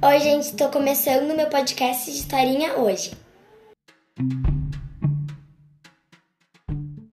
Oi, gente, estou começando meu podcast de historinha hoje.